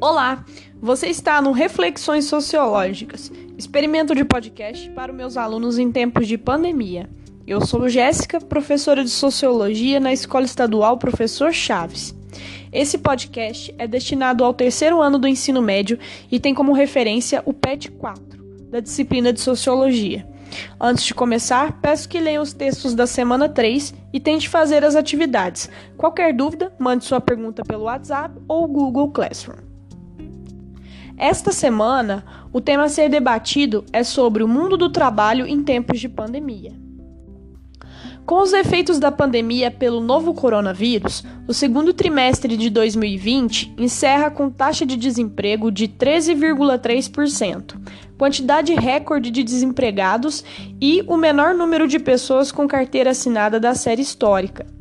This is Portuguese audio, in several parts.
Olá, você está no Reflexões Sociológicas, experimento de podcast para meus alunos em tempos de pandemia. Eu sou Jéssica, professora de Sociologia na Escola Estadual Professor Chaves. Esse podcast é destinado ao terceiro ano do ensino médio e tem como referência o PET 4, da disciplina de Sociologia. Antes de começar, peço que leiam os textos da semana 3 e tente fazer as atividades. Qualquer dúvida, mande sua pergunta pelo WhatsApp ou Google Classroom. Esta semana, o tema a ser debatido é sobre o mundo do trabalho em tempos de pandemia. Com os efeitos da pandemia pelo novo coronavírus, o segundo trimestre de 2020 encerra com taxa de desemprego de 13,3%, quantidade recorde de desempregados e o menor número de pessoas com carteira assinada da série histórica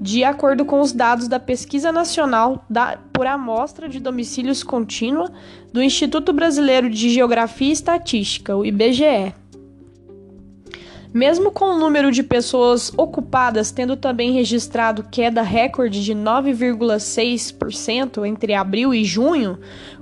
de acordo com os dados da Pesquisa Nacional da, por Amostra de Domicílios Contínua do Instituto Brasileiro de Geografia e Estatística, o IBGE. Mesmo com o número de pessoas ocupadas tendo também registrado queda recorde de 9,6% entre abril e junho,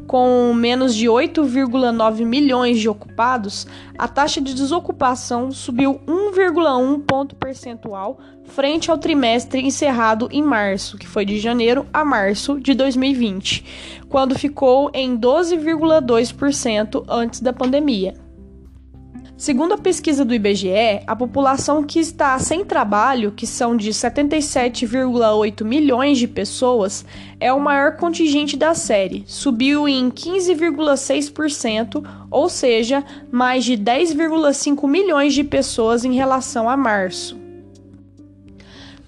com menos de 8,9 milhões de ocupados, a taxa de desocupação subiu 1,1 ponto percentual frente ao trimestre encerrado em março, que foi de janeiro a março de 2020, quando ficou em 12,2% antes da pandemia. Segundo a pesquisa do IBGE, a população que está sem trabalho, que são de 77,8 milhões de pessoas, é o maior contingente da série, subiu em 15,6%, ou seja, mais de 10,5 milhões de pessoas em relação a março.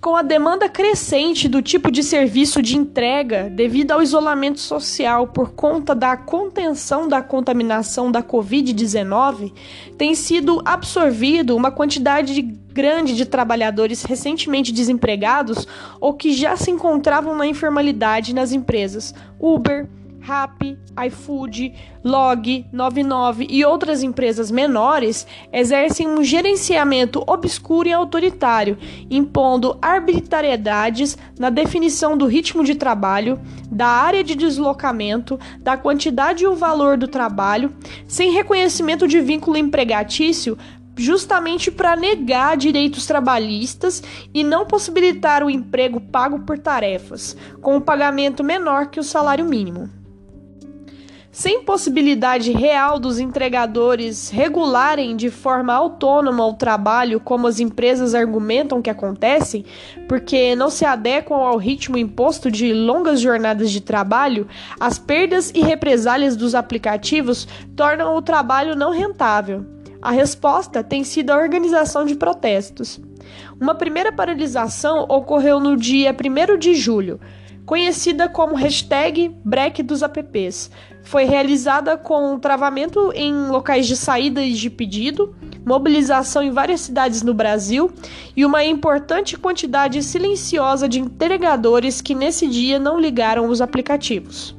Com a demanda crescente do tipo de serviço de entrega devido ao isolamento social por conta da contenção da contaminação da Covid-19, tem sido absorvido uma quantidade grande de trabalhadores recentemente desempregados ou que já se encontravam na informalidade nas empresas Uber, Rappi, iFood, Log, 99 e outras empresas menores exercem um gerenciamento obscuro e autoritário, impondo arbitrariedades na definição do ritmo de trabalho, da área de deslocamento, da quantidade e o valor do trabalho, sem reconhecimento de vínculo empregatício justamente para negar direitos trabalhistas e não possibilitar o emprego pago por tarefas, com um pagamento menor que o salário mínimo. Sem possibilidade real dos entregadores regularem de forma autônoma o trabalho, como as empresas argumentam que acontecem, porque não se adequam ao ritmo imposto de longas jornadas de trabalho, as perdas e represálias dos aplicativos tornam o trabalho não rentável. A resposta tem sido a organização de protestos. Uma primeira paralisação ocorreu no dia 1 de julho, conhecida como hashtag Break dos apps. Foi realizada com travamento em locais de saída e de pedido, mobilização em várias cidades no Brasil e uma importante quantidade silenciosa de entregadores que nesse dia não ligaram os aplicativos.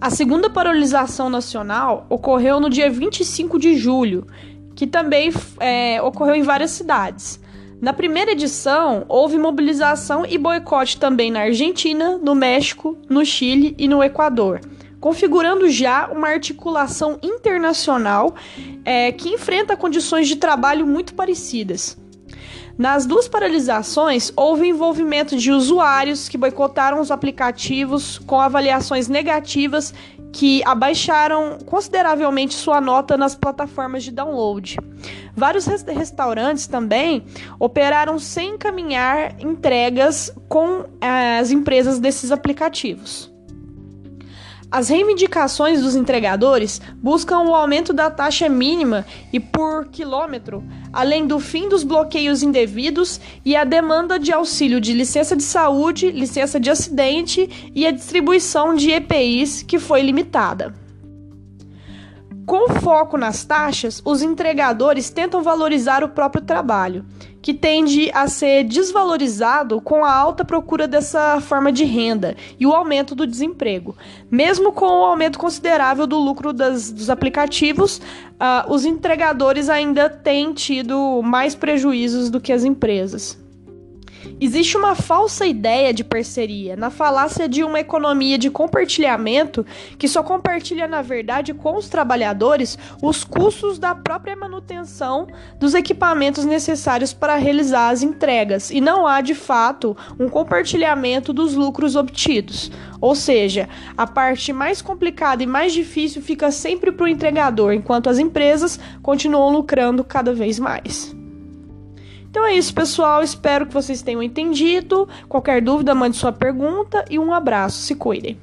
A segunda paralisação nacional ocorreu no dia 25 de julho, que também é, ocorreu em várias cidades. Na primeira edição, houve mobilização e boicote também na Argentina, no México, no Chile e no Equador, configurando já uma articulação internacional é, que enfrenta condições de trabalho muito parecidas. Nas duas paralisações, houve envolvimento de usuários que boicotaram os aplicativos com avaliações negativas que abaixaram consideravelmente sua nota nas plataformas de download. Vários restaurantes também operaram sem encaminhar entregas com eh, as empresas desses aplicativos. As reivindicações dos entregadores buscam o aumento da taxa mínima e por quilômetro, além do fim dos bloqueios indevidos e a demanda de auxílio de licença de saúde, licença de acidente e a distribuição de EPIs que foi limitada. Com foco nas taxas, os entregadores tentam valorizar o próprio trabalho que tende a ser desvalorizado com a alta procura dessa forma de renda e o aumento do desemprego. Mesmo com o aumento considerável do lucro das, dos aplicativos, uh, os entregadores ainda têm tido mais prejuízos do que as empresas. Existe uma falsa ideia de parceria, na falácia de uma economia de compartilhamento que só compartilha, na verdade, com os trabalhadores os custos da própria manutenção dos equipamentos necessários para realizar as entregas, e não há, de fato, um compartilhamento dos lucros obtidos. Ou seja, a parte mais complicada e mais difícil fica sempre para o entregador, enquanto as empresas continuam lucrando cada vez mais. Então é isso, pessoal. Espero que vocês tenham entendido. Qualquer dúvida, mande sua pergunta e um abraço. Se cuidem.